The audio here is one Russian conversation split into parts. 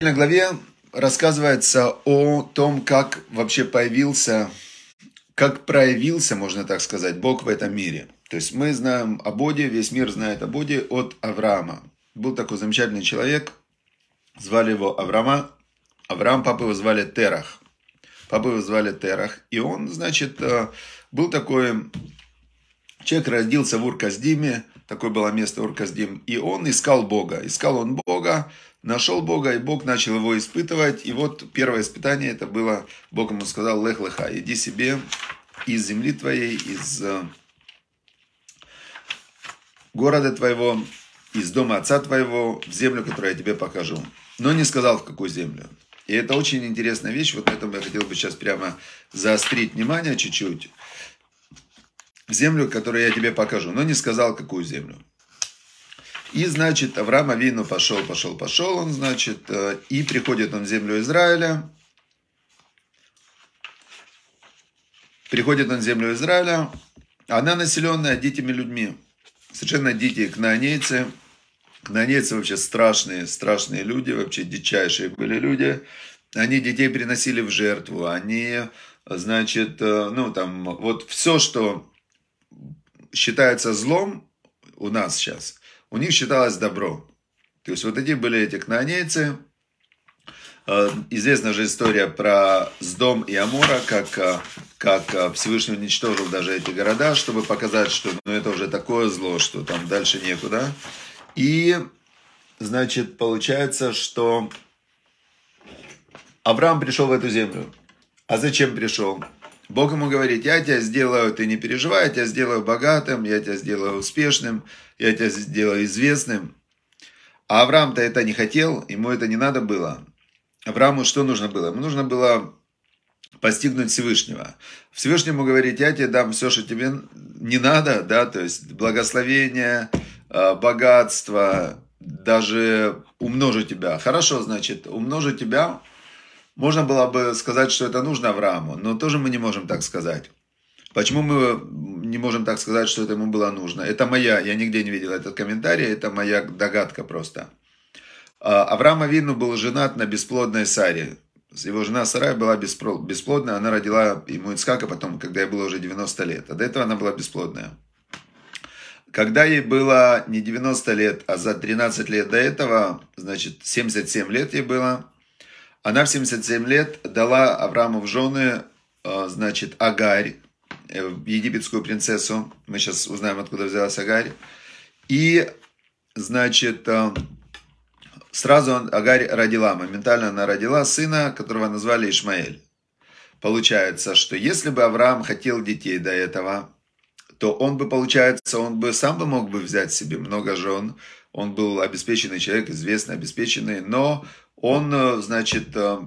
В главе рассказывается о том, как вообще появился, как проявился, можно так сказать, Бог в этом мире. То есть мы знаем о Боге, весь мир знает о Боге от Авраама. Был такой замечательный человек, звали его Авраама. Авраам, папу его звали Терах. Папу его звали Терах. И он, значит, э, был такой... Человек родился в Урказдиме, такое было место Урказдим, и он искал Бога. Искал он Бога, нашел Бога, и Бог начал его испытывать. И вот первое испытание это было, Бог ему сказал, лех леха, иди себе из земли твоей, из э, города твоего, из дома отца твоего, в землю, которую я тебе покажу. Но не сказал, в какую землю. И это очень интересная вещь, вот на этом я хотел бы сейчас прямо заострить внимание чуть-чуть. Землю, которую я тебе покажу, но не сказал, какую землю. И, значит, Авраам Авину пошел, пошел, пошел он, значит, э, и приходит он в землю Израиля. Приходит он в землю Израиля, она населенная дикими людьми. Совершенно дикие кнаанейцы. Кнаанейцы вообще страшные, страшные люди, вообще дичайшие были люди. Они детей приносили в жертву, они, значит, э, ну там, вот все, что считается злом у нас сейчас, у них считалось добро. То есть вот эти были эти кнаанейцы. Э, известна же история про Сдом и Амора, как, э, как Всевышний уничтожил даже эти города, чтобы показать, что ну, это уже такое зло, что там дальше некуда. И, значит, получается, что Авраам пришел в эту землю. А зачем пришел? Бог ему говорит, я тебя сделаю, ты не переживай, я тебя сделаю богатым, я тебя сделаю успешным, я тебя сделаю известным. А Авраам-то это не хотел, ему это не надо было. Аврааму что нужно было? Ему нужно было постигнуть Всевышнего. Всевышнему говорит, я тебе дам все, что тебе не надо, да, то есть благословение, Э, богатство, даже умножу тебя. Хорошо, значит, умножу тебя. Можно было бы сказать, что это нужно Аврааму, но тоже мы не можем так сказать. Почему мы не можем так сказать, что это ему было нужно? Это моя, я нигде не видел этот комментарий, это моя догадка просто. А, Авраам Авину был женат на бесплодной Саре. Его жена Сарай была бесплодная, она родила ему Ицкака потом, когда ей было уже 90 лет. А до этого она была бесплодная. Когда ей было не 90 лет, а за 13 лет до этого, значит, 77 лет ей было, она в 77 лет дала Аврааму в жены, э, значит, Агарь, э, египетскую принцессу. Мы сейчас узнаем, откуда взялась Агарь. И, значит, э, сразу Агарь родила, моментально она родила сына, которого назвали Ишмаэль. Получается, что если бы Авраам хотел детей до этого, то он бы, получается, он бы сам бы мог бы взять себе много жен, он был обеспеченный человек, известный, обеспеченный, но он, э, значит, э,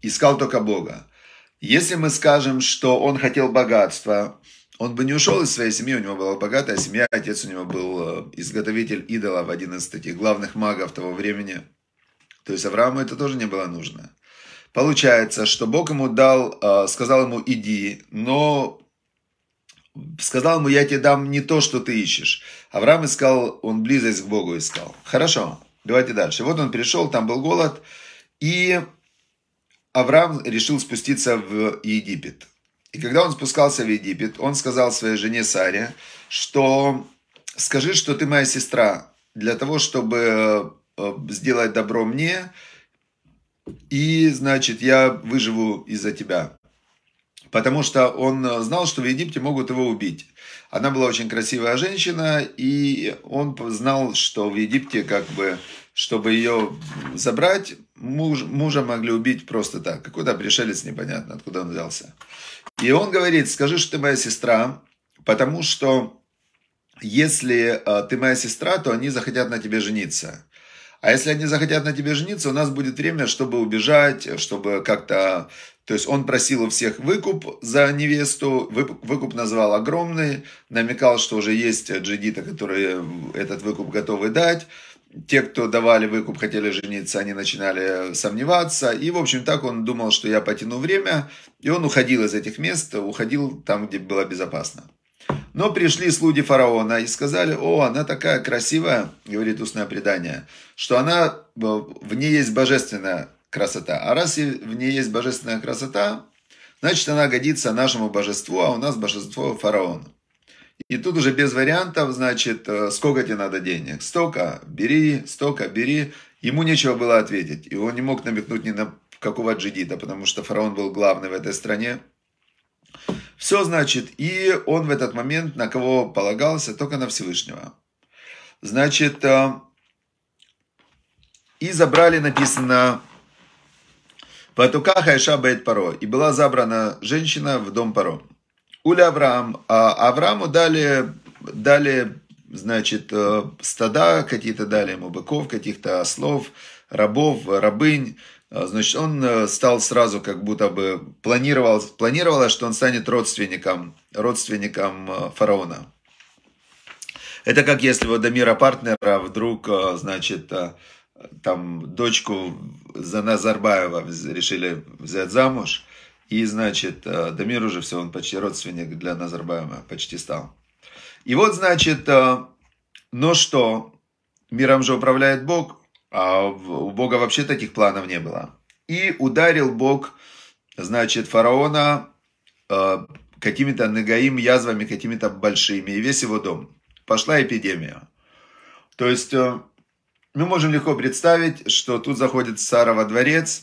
искал только Бога. Если мы скажем, что он хотел богатства, он бы не ушел из своей семьи, у него была богатая семья, отец у него был э, изготовитель идолов, один из таких главных магов того времени. То есть Аврааму это тоже не было нужно. Получается, что Бог ему дал, сказал ему иди, но сказал ему, я тебе дам не то, что ты ищешь. Авраам искал, он близость к Богу искал. Хорошо, давайте дальше. Вот он пришел, там был голод, и Авраам решил спуститься в Египет. И когда он спускался в Египет, он сказал своей жене Саре, что скажи, что ты моя сестра, для того, чтобы э, сделать добро мне, и, значит, я выживу из-за тебя потому что он э, знал, что в Египте могут его убить. Она была очень красивая женщина, и он знал, что в Египте, как бы, чтобы ее забрать, муж, мужа могли убить просто так. Какой-то пришелец непонятно, откуда он взялся. И он говорит, скажи, что ты моя сестра, потому что если э, ты моя сестра, то они захотят на тебе жениться. А если они захотят на тебе жениться, у нас будет время, чтобы убежать, чтобы как-то то есть он просил у всех выкуп за невесту, выкуп, назвал огромный, намекал, что уже есть джигиты, которые этот выкуп готовы дать. Те, кто давали выкуп, хотели жениться, они начинали сомневаться. И, в общем, так он думал, что я потяну время. И он уходил из этих мест, уходил там, где было безопасно. Но пришли слуги фараона и сказали, о, она такая красивая, говорит устное предание, что она, в ней есть божественная красота. А раз в ней есть божественная красота, значит она годится нашему божеству, а у нас божество фараона. И тут уже без вариантов, значит, э, сколько тебе надо денег? Столько, бери, столько, бери. Ему нечего было ответить. И он не мог намекнуть ни на какого джидита, потому что фараон был главный в этой стране. Все, значит, и он в этот момент на кого полагался? Только на Всевышнего. Значит, э, и забрали, написано, Патука Хайша Бейт Паро. И была забрана женщина в дом Паро. Уля Авраам. А Аврааму дали, дали значит, э, стада какие-то дали ему, быков, каких-то ослов, рабов, рабынь. А, значит, он э, стал сразу как будто бы планировал, планировалось, что он станет родственником, родственником э, фараона. Это как если вот Дамира партнера вдруг, значит, там дочку за Назарбаева решили взять замуж, и, значит, Дамир уже все, он почти родственник для Назарбаева, почти стал. И вот, значит, но что, миром же управляет Бог, а у Бога вообще таких планов не было. И ударил Бог, значит, фараона э, какими-то нагаим язвами, какими-то большими, и весь его дом. Пошла эпидемия. То есть, э, мы можем легко представить, что тут заходит Сара во дворец,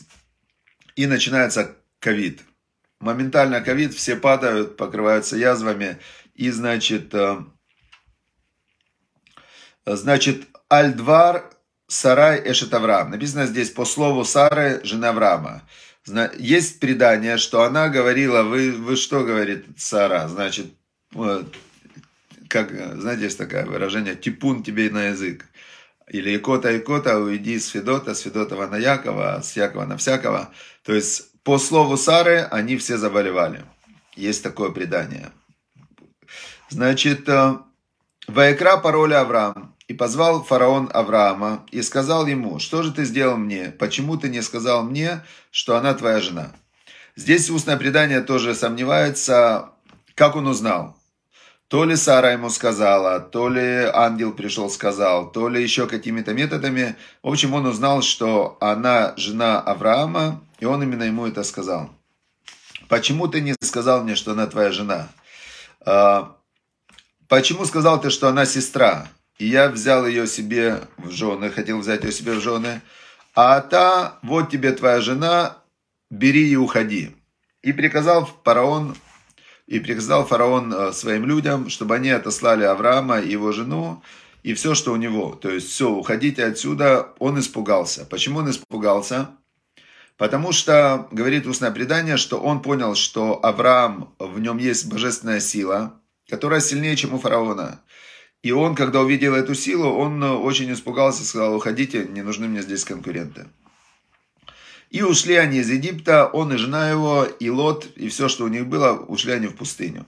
и начинается ковид. Моментально ковид, все падают, покрываются язвами, и, значит, э, значит, Альдвар Сарай Эшет Авраам. Написано здесь по слову Сары, жена Авраама. Есть предание, что она говорила, вы, вы что говорит Сара? Значит, как, знаете, есть такое выражение, типун тебе на язык. Или икота, икота, уйди с Федота, с Федотова на Якова, с Якова на всякого. То есть, по слову Сары, они все заболевали. Есть такое предание. Значит, э, Ваекра пароля Авраам. И позвал фараон Авраама и сказал ему, что же ты сделал мне? Почему ты не сказал мне, что она твоя жена? Здесь устное предание тоже сомневается, как он узнал. То ли Сара ему сказала, то ли ангел пришел сказал, то ли еще какими-то методами. В общем, он узнал, что она жена Авраама, и он именно ему это сказал. Почему ты не сказал мне, что она твоя жена? А, почему сказал ты, что она сестра? и я взял ее себе в жены, хотел взять ее себе в жены, а та, вот тебе твоя жена, бери и уходи. И приказал фараон, и приказал фараон э, своим людям, чтобы они отослали Авраама и его жену, и все, что у него. То есть, все, уходите отсюда. Он испугался. Почему он испугался? Потому что, говорит устное предание, что он понял, что Авраам, в нем есть божественная сила, которая сильнее, чем у фараона. И он, когда увидел эту силу, он э, очень испугался, сказал, уходите, не нужны мне здесь конкуренты. И ушли они из Египта, он и жена его, и Лот, и все, что у них было, ушли они в пустыню.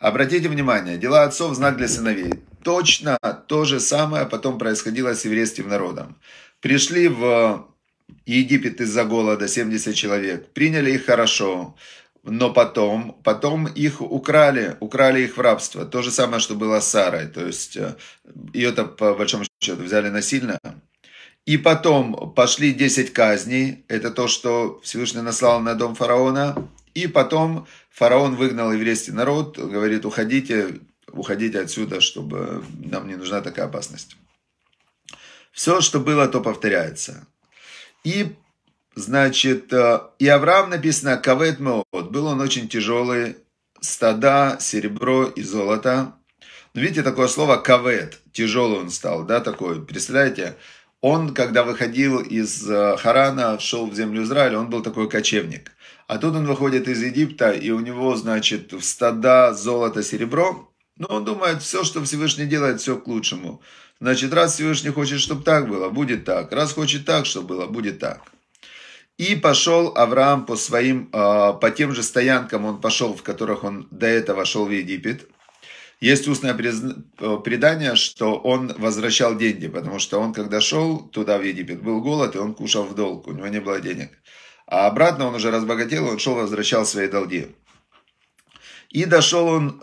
Обратите внимание, дела отцов – знак для сыновей. Точно то же самое потом происходило с еврейским народом. Пришли в Египет из-за голода 70 человек, приняли их хорошо, но потом, потом их украли, украли их в рабство. То же самое, что было с Сарой. То есть э, ее-то по большому счету взяли насильно. И потом пошли 10 казней. Это то, что Всевышний наслал на дом фараона. И потом фараон выгнал еврейский народ, говорит, уходите, уходите отсюда, чтобы нам не нужна такая опасность. Все, что было, то повторяется. И Значит, и Авраам написано Кавет Меот. Был он очень тяжелый, стада, серебро и золото. Видите, такое слово кавет, тяжелый он стал, да, такой. Представляете, он, когда выходил из э, Харана, шел в землю Израиля, он был такой кочевник. А тут он выходит из Египта, и у него, значит, в стада золото, серебро. Но он думает, все, что Всевышний делает, все к лучшему. Значит, раз Всевышний хочет, чтобы так было, будет так. Раз хочет так, чтобы было, будет так. И пошел Авраам по своим, а, по тем же стоянкам он пошел, в которых он до этого шел в Египет. Есть устное предание, что он возвращал деньги, потому что он, когда шел туда, в Египет, был голод, и он кушал в долг, у него не было денег. А обратно он уже разбогател, он шел, возвращал свои долги. И дошел он,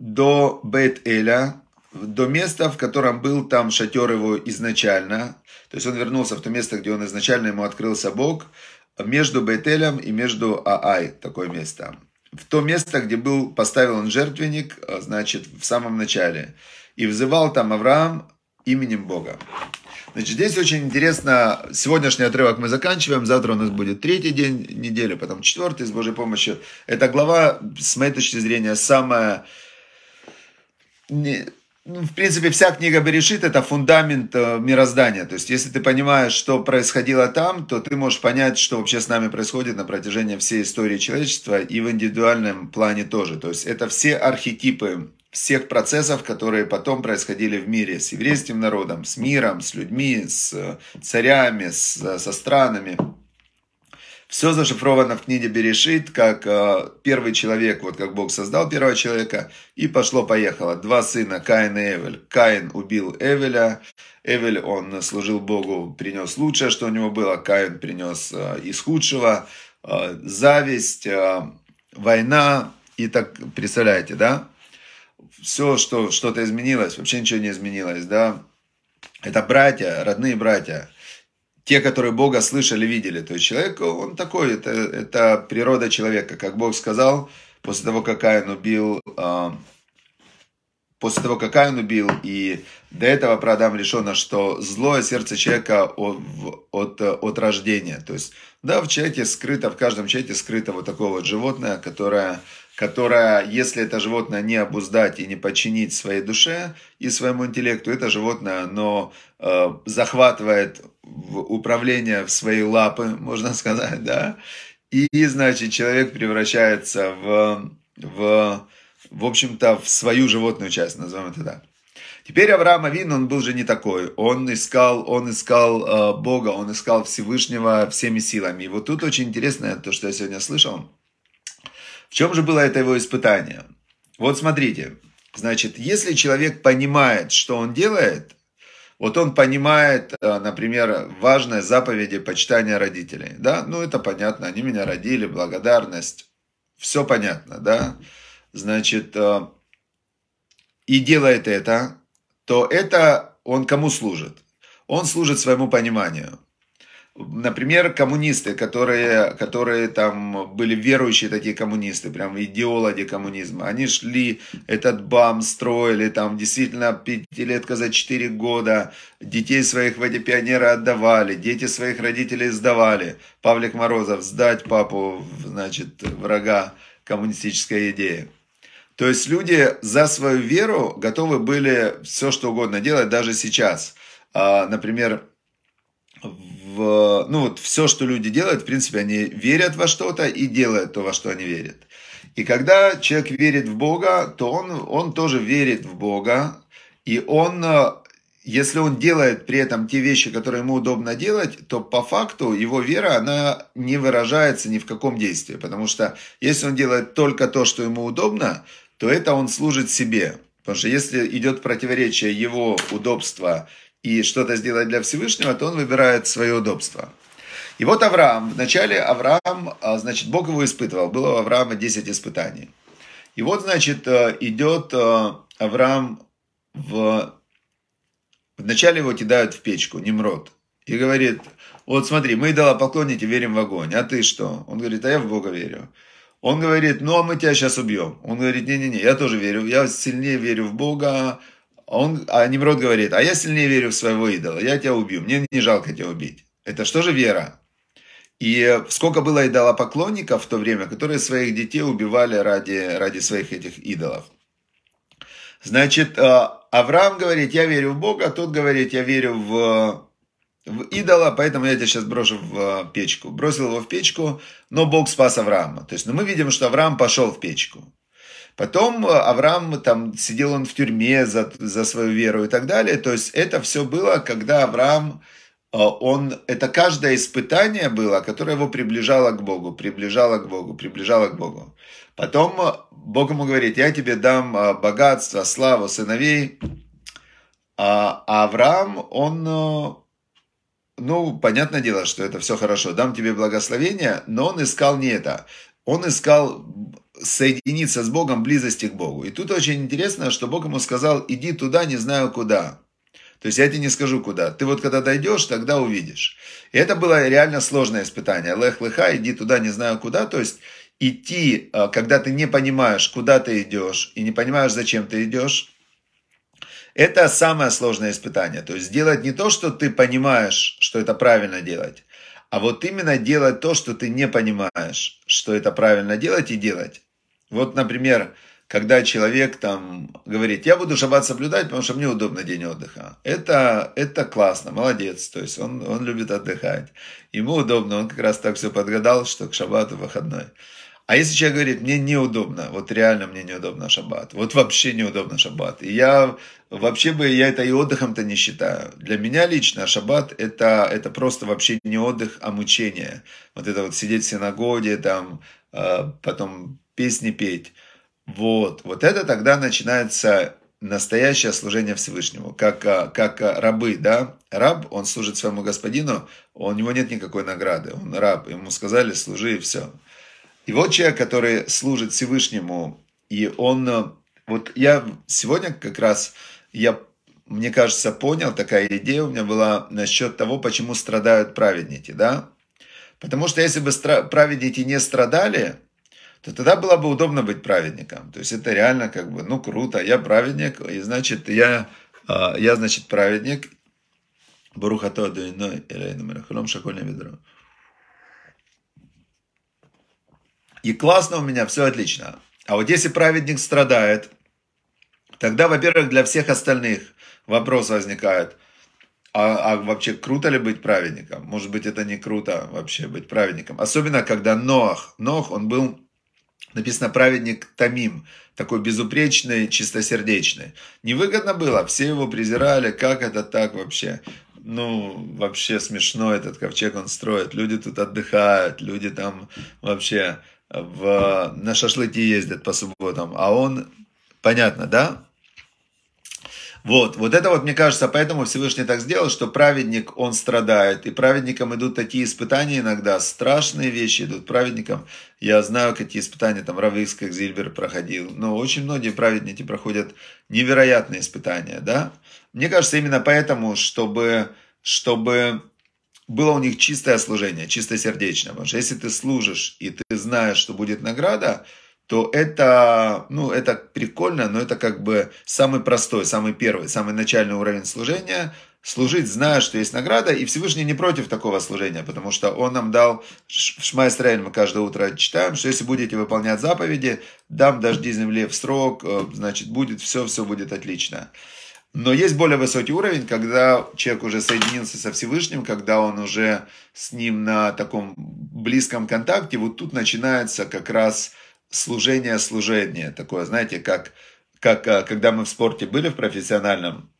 до Бет-Эля, до места, в котором был там шатер его изначально. То есть он вернулся в то место, где он изначально ему открылся Бог, между Бетелем и между Аай, такое место. В то место, где был, поставил он жертвенник, а, значит, в самом начале. И взывал там Авраам именем Бога. Значит, здесь очень интересно, сегодняшний отрывок мы заканчиваем, завтра у нас будет третий день недели, потом четвертый с Божьей помощью. Эта глава, с моей точки зрения, самая ну, в принципе, вся книга Берешит – это фундамент э, мироздания. То есть, если ты понимаешь, что происходило там, то ты можешь понять, что вообще с нами происходит на протяжении всей истории человечества и в индивидуальном плане тоже. То есть, это все архетипы всех процессов, которые потом происходили в мире с еврейским народом, с миром, с людьми, с э, царями, с, со странами. Все зашифровано в книге Берешит, как э, первый человек, вот как Бог создал первого человека, и пошло-поехало. Два сына, Каин и Эвель. Каин убил Эвеля, Эвель, он служил Богу, принес лучшее, что у него было, Каин принес э, из худшего, э, зависть, э, война, и так, представляете, да? Все, что что-то изменилось, вообще ничего не изменилось, да? Это братья, родные братья те, которые Бога слышали, видели. То есть человек, он такой, это, это природа человека. Как Бог сказал, после того, как Каин убил, э, после того, как Каин убил, и до этого про Адам решено, что злое сердце человека от, от, от рождения. То есть, да, в человеке скрыто, в каждом человеке скрыто вот такое вот животное, которое которая, если это животное не обуздать и не подчинить своей душе и своему интеллекту, это животное, оно э, захватывает управление в свои лапы, можно сказать, да, и, значит, человек превращается в, в, в общем-то, в свою животную часть, назовем это так. Теперь Авраам Авин, он был же не такой. Он искал, он искал э, Бога, он искал Всевышнего всеми силами. И вот тут очень интересно то, что я сегодня слышал. В чем же было это его испытание? Вот смотрите, значит, если человек понимает, что он делает, вот он понимает, э, например, важные заповеди почитания родителей, да, ну это понятно, они меня родили, благодарность, все понятно, да, значит, э, и делает это, то это он кому служит? Он служит своему пониманию. Например, коммунисты, которые, которые там были верующие такие коммунисты, прям идеологи коммунизма, они шли этот БАМ, строили там действительно пятилетка за четыре года, детей своих в эти пионеры отдавали, дети своих родителей сдавали. Павлик Морозов, сдать папу, значит, врага коммунистической идеи. То есть люди за свою веру готовы были все что угодно делать даже сейчас. А, например, ну вот все, что люди делают, в принципе, они верят во что-то и делают то, во что они верят. И когда человек верит в Бога, то он, он тоже верит в Бога, и он, если он делает при этом те вещи, которые ему удобно делать, то по факту его вера, она не выражается ни в каком действии, потому что если он делает только то, что ему удобно, то это он служит себе. Потому что если идет противоречие его удобства и что-то сделать для Всевышнего, то он выбирает свое удобство. И вот Авраам, вначале Авраам, а, значит, Бог его испытывал, было у Авраама 10 испытаний. И вот, значит, э, идет э, Авраам в... Вначале его кидают в печку, Немрод, и говорит, вот смотри, мы идолопоклонники верим в огонь, а ты что? Он говорит, а я в Бога верю. Он говорит, ну а мы тебя сейчас убьем. Он говорит, не-не-не, я тоже верю, я сильнее верю в Бога, а он, а Немрод говорит, а я сильнее верю в своего идола, я тебя убью, мне не жалко тебя убить. Это что же вера? И сколько было идолопоклонников в то время, которые своих детей убивали ради, ради своих этих идолов. Значит, э, Авраам говорит, я верю в Бога, а тот говорит, я верю в, в идола, поэтому я тебя сейчас брошу в печку. Бросил его в печку, но Бог спас Авраама. То есть, ну, мы видим, что Авраам пошел в печку. Потом э, Авраам, там, сидел он в тюрьме за, за свою веру и так далее. То есть это все было, когда Авраам, э, он, это каждое испытание было, которое его приближало к Богу, приближало к Богу, приближало к Богу. Потом э, Бог ему говорит, я тебе дам богатство, славу, сыновей. А Авраам, он, ну, понятное дело, что это все хорошо, дам тебе благословение, но он искал не это. Он искал соединиться с Богом, близости к Богу. И тут очень интересно, что Бог ему сказал, иди туда, не знаю куда. То есть я тебе не скажу куда. Ты вот когда дойдешь, тогда увидишь. И это было реально сложное испытание. Лех леха, иди туда, не знаю куда. То есть идти, а, когда ты не понимаешь, куда ты идешь, и не понимаешь, зачем ты идешь, это самое сложное испытание. То есть сделать не то, что ты понимаешь, что это правильно делать, а вот именно делать то, что ты не понимаешь, что это правильно делать и делать. Вот, например, когда человек там говорит, я буду шаббат соблюдать, потому что мне удобно день отдыха. Это, это классно, молодец. То есть он, он любит отдыхать. Ему удобно, он как раз так все подгадал, что к шаббату выходной. А если человек говорит, мне неудобно, вот реально мне неудобно шаббат, вот вообще неудобно шаббат. И я вообще бы, я это и отдыхом-то не считаю. Для меня лично шаббат это, это просто вообще не отдых, а мучение. Вот это вот сидеть в синагоге, там, э, потом песни петь. Вот, вот это тогда начинается настоящее служение Всевышнему, как, а, как а, рабы, да, раб, он служит своему господину, у него нет никакой награды, он раб, ему сказали, служи и все. И вот человек, который служит Всевышнему, и он, а, вот я сегодня как раз, я, мне кажется, понял, такая идея у меня была насчет того, почему страдают праведники, да, потому что если бы праведники не страдали, то тогда было бы удобно быть праведником. То есть это реально как бы, ну круто, я праведник, и значит я, а, я значит праведник. Барухато дуиной элейну мерахалом шакольное ведро. И классно у меня, все отлично. А вот если праведник страдает, тогда, во-первых, для всех остальных вопрос возникает, а, а вообще круто ли быть праведником? Может быть, это не круто вообще быть праведником. Особенно, когда Ноах, Ноах, он был Написано праведник Тамим, такой безупречный, чистосердечный. Невыгодно было, все его презирали, как это так вообще? Ну, вообще смешно этот ковчег он строит. Люди тут отдыхают, люди там вообще в, на шашлыки ездят по субботам. А он, понятно, да? Вот, вот это вот, мне кажется, поэтому Всевышний так сделал, что праведник, он страдает. И праведникам идут такие испытания иногда, страшные вещи идут праведникам. Я знаю, какие испытания там Равикс, как Зильбер проходил. Но очень многие праведники проходят невероятные испытания, да. Мне кажется, именно поэтому, чтобы, чтобы было у них чистое служение, чистосердечное. Потому что если ты служишь, и ты знаешь, что будет награда, то это, ну, это прикольно, но это как бы самый простой, самый первый, самый начальный уровень служения. Служить, зная, что есть награда, и Всевышний не против такого служения, потому что Он нам дал, в Шма Исраиль мы каждое утро читаем, что если будете выполнять заповеди, дам дожди земле в срок, э, значит, будет все, все будет отлично. Но есть более высокий уровень, когда человек уже соединился со Всевышним, когда он уже с ним на таком близком контакте, вот тут начинается как раз служение, служение. Такое, знаете, как, как а, когда мы в спорте были в профессиональном,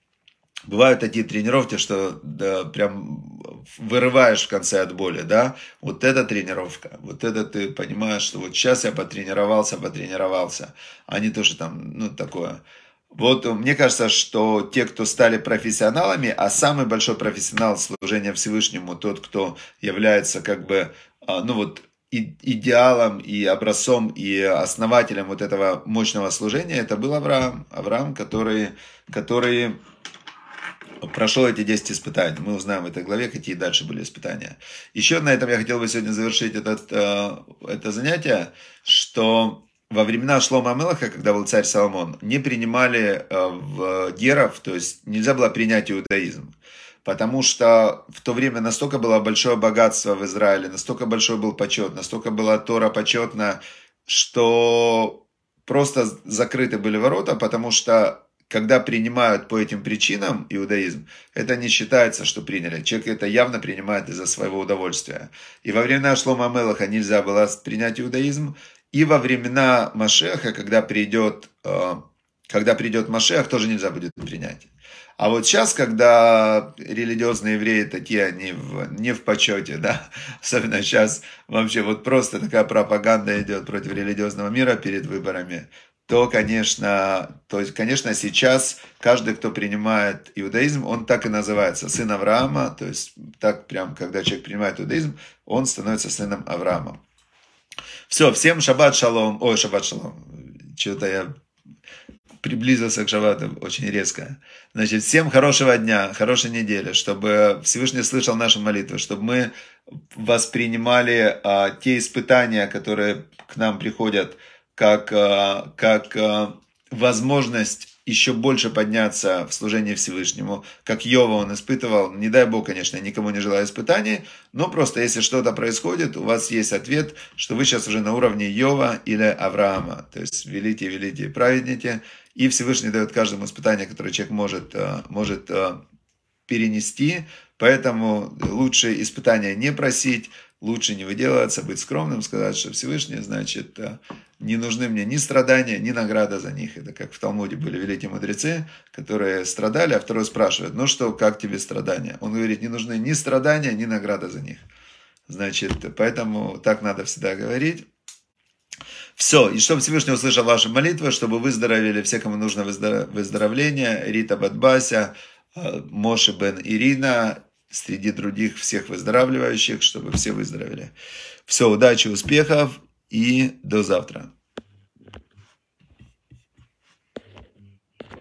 бывают такие тренировки, что да, прям вырываешь в конце от боли, да, вот эта тренировка, вот это ты понимаешь, что вот сейчас я потренировался, потренировался, а не то, что там, ну, такое. Вот мне кажется, что те, кто стали профессионалами, а самый большой профессионал служения Всевышнему, тот, кто является как бы, а, ну вот, идеалом и образцом и основателем вот этого мощного служения, это был Авраам. Авраам, который, который прошел эти 10 испытаний. Мы узнаем в этой главе, какие дальше были испытания. Еще на этом я хотел бы сегодня завершить этот, э, это занятие, что во времена Шлома Амелаха, когда был царь Соломон, не принимали э, в геров, то есть нельзя было принять иудаизм потому что в то время настолько было большое богатство в Израиле, настолько большой был почет, настолько была Тора почетна, что просто закрыты были ворота, потому что когда принимают по этим причинам иудаизм, это не считается, что приняли. Человек это явно принимает из-за своего удовольствия. И во времена Шлома Мелаха нельзя было принять иудаизм, и во времена Машеха, когда придет, э, когда придет Машех, тоже нельзя будет принять. А вот сейчас, когда религиозные евреи такие, они в, не в почете, да, особенно сейчас вообще вот просто такая пропаганда идет против религиозного мира перед выборами, то, конечно, то есть, конечно, сейчас каждый, кто принимает иудаизм, он так и называется, сын Авраама, то есть так прям, когда человек принимает иудаизм, он становится сыном Авраама. Все, всем шаббат шалом. Ой, шаббат шалом. Что-то я приблизился к шаббату очень резко. Значит, всем хорошего дня, хорошей недели, чтобы Всевышний слышал наши молитвы, чтобы мы воспринимали а, те испытания, которые к нам приходят, как, а, как а, возможность еще больше подняться в служении Всевышнему, как Йова он испытывал. Не дай Бог, конечно, никому не желаю испытаний, но просто если что-то происходит, у вас есть ответ, что вы сейчас уже на уровне Йова или Авраама. То есть велите, велите, праведники. И Всевышний дает каждому испытание, которое человек может, э, может э, перенести. Поэтому лучше испытания не просить, лучше не выделываться, быть скромным, сказать, что Всевышний, значит, э, не нужны мне ни страдания, ни награда за них. Это как в Талмуде были великие мудрецы, которые страдали, а второй спрашивает, ну что, как тебе страдания? Он говорит, не нужны ни страдания, ни награда за них. Значит, поэтому так надо всегда говорить. Все, и чтобы Всевышний услышал ваши молитвы, чтобы выздоровели все, кому нужно выздоровление, Рита Бадбася, э, Моше Бен Ирина, среди других всех выздоравливающих, чтобы все выздоровели. Все, удачи, успехов и до завтра.